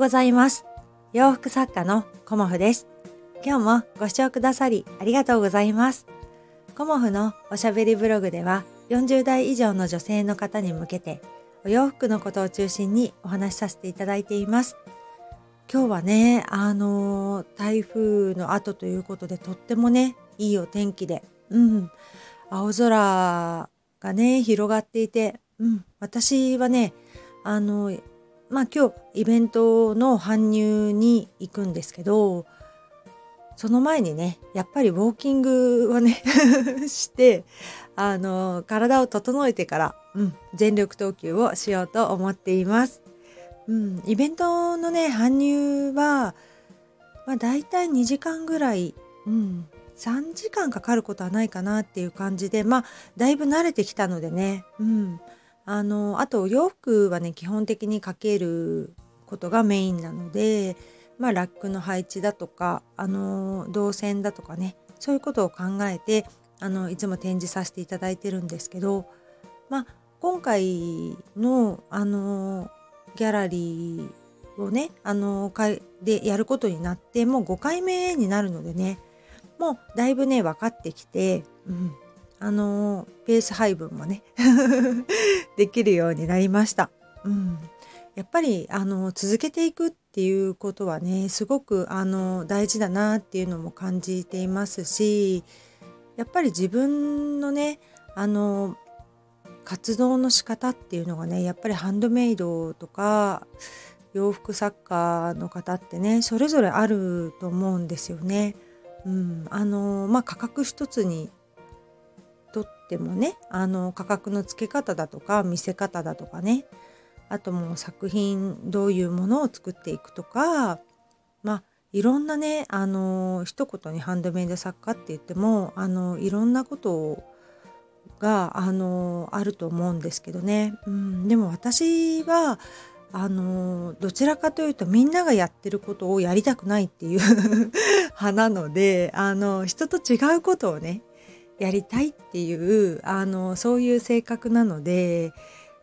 ございます。洋服作家のコモフです。今日もご視聴くださりありがとうございます。コモフのおしゃべりブログでは40代以上の女性の方に向けてお洋服のことを中心にお話しさせていただいています。今日はね、あの台風の後ということでとってもね、いいお天気で、うん、青空がね、広がっていて、うん、私はね、あの、まあ今日イベントの搬入に行くんですけど、その前にね、やっぱりウォーキングをね して、あの、体を整えてから、うん、全力投球をしようと思っています。うん、イベントのね、搬入は、まあ大体2時間ぐらい、うん、3時間かかることはないかなっていう感じで、まあ、だいぶ慣れてきたのでね、うん。あの、あと、洋服はね、基本的にかけることがメインなので、まあ、ラックの配置だとか、あの、動線だとかね、そういうことを考えて、あの、いつも展示させていただいてるんですけど、まあ、今回の、あの、ギャラリーをね、あの、でやることになって、もう5回目になるのでね、もうだいぶね分かってきて、うん、あのペース配分もね できるようになりました。うん、やっぱりあの続けていくっていうことはねすごくあの大事だなっていうのも感じていますしやっぱり自分のねあの活動の仕方っていうのがねやっぱりハンドメイドとか洋服作家の方ってねそれぞれあると思うんですよね。うん、あのまあ価格一つにとってもねあの価格の付け方だとか見せ方だとかね。あともう作品どういうものを作っていくとかまあいろんなねあの一言にハンドメイド作家って言ってもあのいろんなことがあのあると思うんですけどね、うん、でも私はあのどちらかというとみんながやってることをやりたくないっていう 派なのであの人と違うことをねやりたいっていうあのそういう性格なので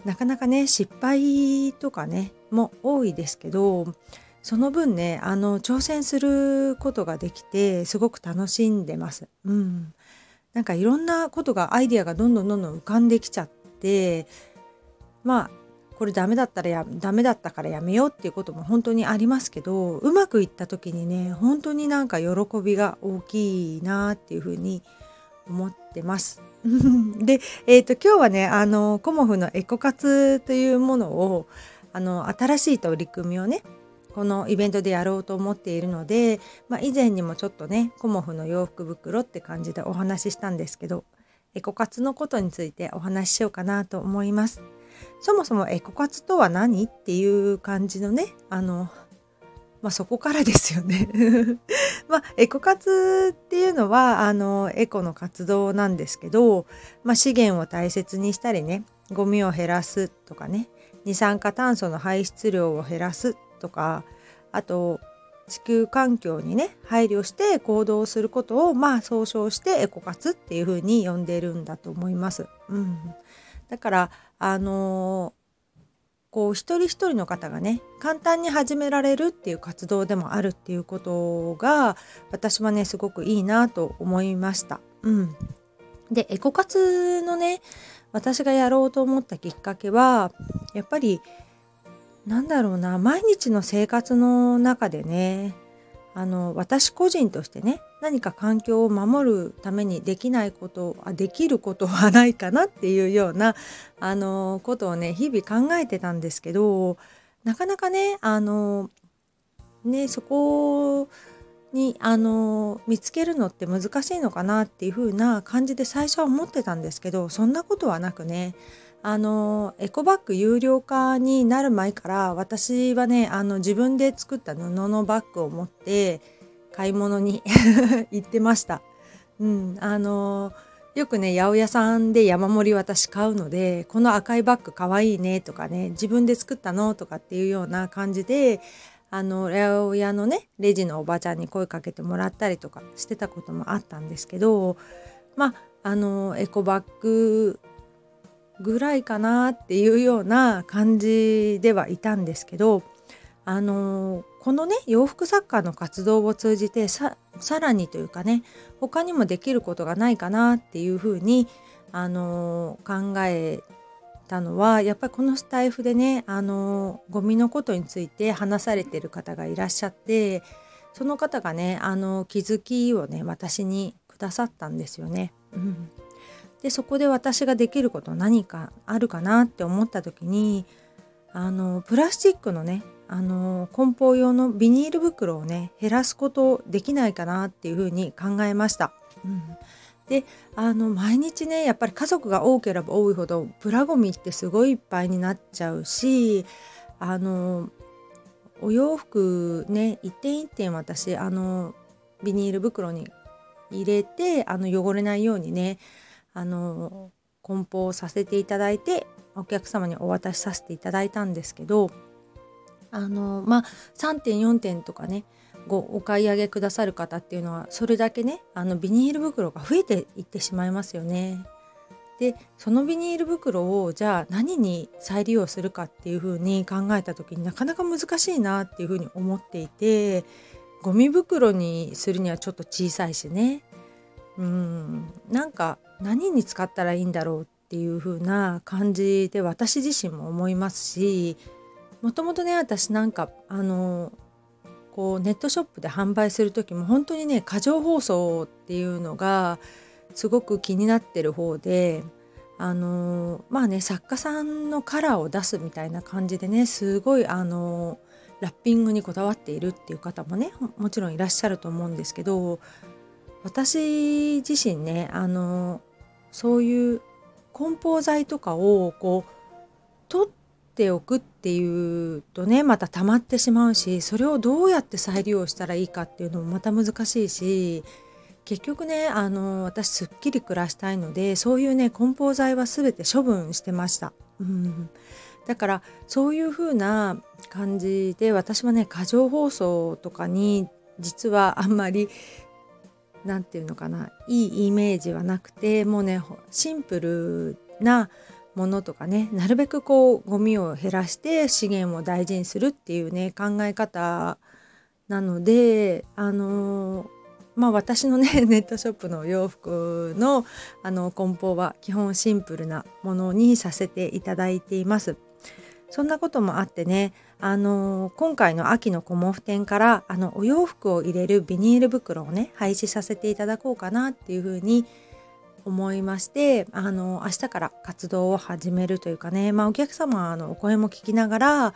なかなかね失敗とかねも多いですけどその分ねあの挑戦することができてすごく楽しんでます。うん、なんかいろんなことがアイディアがどんどんどんどん浮かんできちゃってまあこれダメだったらやダメだったからやめようっていうことも本当にありますけどうまくいった時にね本当になんか喜びが大きいなっていうふうに思ってます。で、えーと、今日はねあのコモフのエコ活というものをあの新しい取り組みをねこのイベントでやろうと思っているので、まあ、以前にもちょっとねコモフの洋服袋って感じでお話ししたんですけどエコ活のことについてお話ししようかなと思います。そもそもエコ活とは何っていう感じのねあのまあ、そこからですよねまあ、エコ活っていうのはあのエコの活動なんですけど、まあ、資源を大切にしたりねゴミを減らすとかね二酸化炭素の排出量を減らすとかあと地球環境にね配慮して行動することをまあ総称してエコ活っていうふうに呼んでるんだと思います。うん、だからあの、こう一人一人の方がね簡単に始められるっていう活動でもあるっていうことが私はねすごくいいなと思いました。うん、でエコ活のね私がやろうと思ったきっかけはやっぱりなんだろうな毎日の生活の中でねあの私個人としてね何か環境を守るためにできないことあできることはないかなっていうようなあのことをね日々考えてたんですけどなかなかねあのねそこにあの見つけるのって難しいのかなっていう風な感じで最初は思ってたんですけどそんなことはなくねあのエコバッグ有料化になる前から私はねあの自分で作った布のバッグを持って買い物に 行ってました。うん、あのよくね八百屋さんで山盛り私買うのでこの赤いバッグかわいいねとかね自分で作ったのとかっていうような感じであの八百屋のねレジのおばちゃんに声かけてもらったりとかしてたこともあったんですけどまああのエコバッグぐらいかなっていうような感じではいたんですけどあのこのね洋服作家の活動を通じてさらにというかね他にもできることがないかなっていうふうにあの考えたのはやっぱりこのスタイフでねあのゴミのことについて話されてる方がいらっしゃってその方がねあの気づきをね私にくださったんですよね。うん、でそこで私ができること何かあるかなって思った時にあのプラスチックのねあの梱包用のビニール袋をね減らすことできないかなっていうふうに考えました。うんであの毎日ねやっぱり家族が多ければ多いほどプラゴミってすごいいっぱいになっちゃうしあのお洋服ね一点一点私あのビニール袋に入れてあの汚れないようにねあの梱包させていただいてお客様にお渡しさせていただいたんですけどあのまあ3点4点とかねごお買い上げくださる方っていうのはそれだけねあのビニール袋が増えていってしまいますよね。でそのビニール袋をじゃあ何に再利用するかっていうふうに考えた時になかなか難しいなっていうふうに思っていてゴミ袋にするにはちょっと小さいしねうんなんか何に使ったらいいんだろうっていう風な感じで私自身も思いますしもともとね私なんかあのこうネットショップで販売する時も本当にね過剰包装っていうのがすごく気になってる方であのまあね作家さんのカラーを出すみたいな感じでねすごいあのラッピングにこだわっているっていう方もねもちろんいらっしゃると思うんですけど私自身ねあのそういう梱包材とかをこう取っておくっていうとねまた溜まってしまうしそれをどうやって再利用したらいいかっていうのもまた難しいし結局ねあの私すっきり暮らしたいのでそういうね梱包材は全て処分してました。うんだからそういう風な感じで私はね過剰包装とかに実はあんまり何て言うのかないいイメージはなくてもうねシンプルなものとかねなるべくこうゴミを減らして資源を大事にするっていうね考え方なのであのまあ私のね ネットショップの洋服のあの梱包は基本シンプルなものにさせていただいています。そんなこともあってねあの今回の秋のコモフ展からあのお洋服を入れるビニール袋をね廃止させていただこうかなっていうふうに思いましてあの明日から活動を始めるというかね、まあ、お客様のお声も聞きながら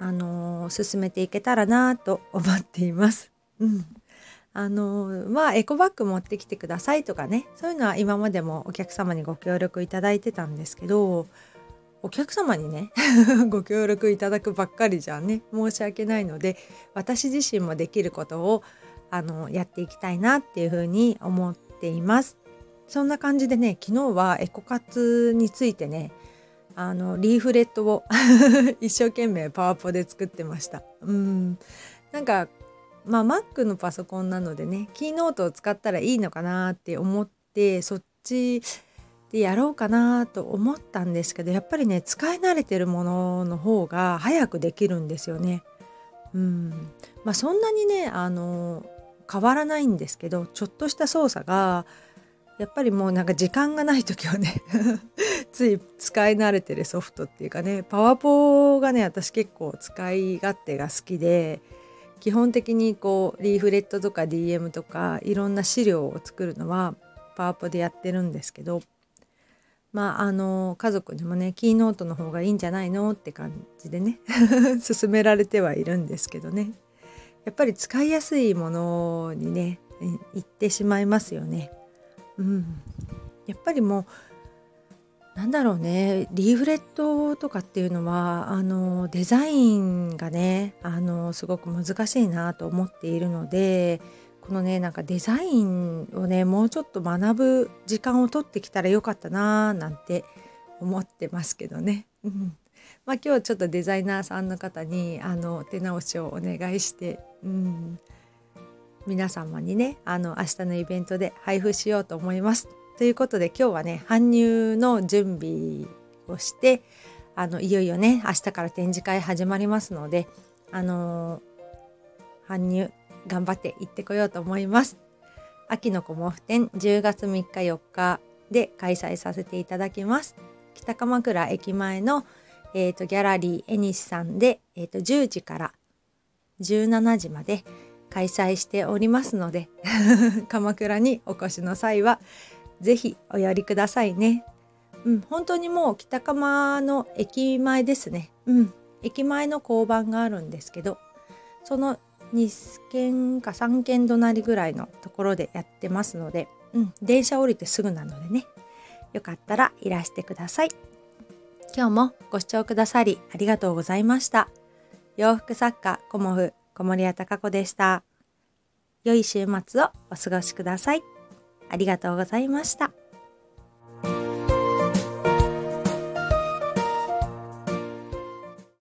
あの進めていけたらなと思っています。うんあのまあエコバッグ持ってきてくださいとかねそういうのは今までもお客様にご協力いただいてたんですけどお客様にね ご協力いただくばっかりじゃね申し訳ないので私自身もできることをあのやっていきたいなっていうふうに思っています。そんな感じでね昨日はエコ活についてねあのリーフレットを 一生懸命パワポで作ってました。うんなんかまあ Mac のパソコンなのでねキーノートを使ったらいいのかなって思ってそっちでやろうかなと思ったんですけどやっぱりね使い慣れてるものの方が早くできるんですよね。うんまあ、そんなにねあの変わらないんですけどちょっとした操作がやっぱりもうなんか時間がない時はね つい使い慣れてるソフトっていうかねパワポがね私結構使い勝手が好きで基本的にこうリーフレットとか DM とかいろんな資料を作るのはパワポでやってるんですけどまああの家族にもねキーノートの方がいいんじゃないのって感じでね 勧められてはいるんですけどねやっぱり使いやすいものにね行ってしまいますよね。うん、やっぱりもうなんだろうねリーフレットとかっていうのはあのデザインがねあのすごく難しいなと思っているのでこのねなんかデザインをねもうちょっと学ぶ時間を取ってきたらよかったなーなんて思ってますけどね。うんまあ、今日ちょっとデザイナーさんの方にあの手直しをお願いして、うん、皆様にねあの明日のイベントで配布しようと思います。ということで今日はね搬入の準備をしてあのいよいよね明日から展示会始まりますのであの、搬入頑張って行ってこようと思います。秋のコモフ展10月3日4日で開催させていただきます。北鎌倉駅前の、えーと、ギャラリーエニシさんで、えーと、10時から17時まで開催しておりますので 鎌倉にお越しの際は是非お寄りくださいね。うん、本当にもう北鎌の駅前ですね。うん、駅前の交番があるんですけどその2軒か3軒隣ぐらいのところでやってますので、うん、電車降りてすぐなのでね。よかったらいらしてください。今日もご視聴くださりありがとうございました。洋服作家コモフ小森屋隆子でした。良い週末をお過ごしください。ありがとうございました。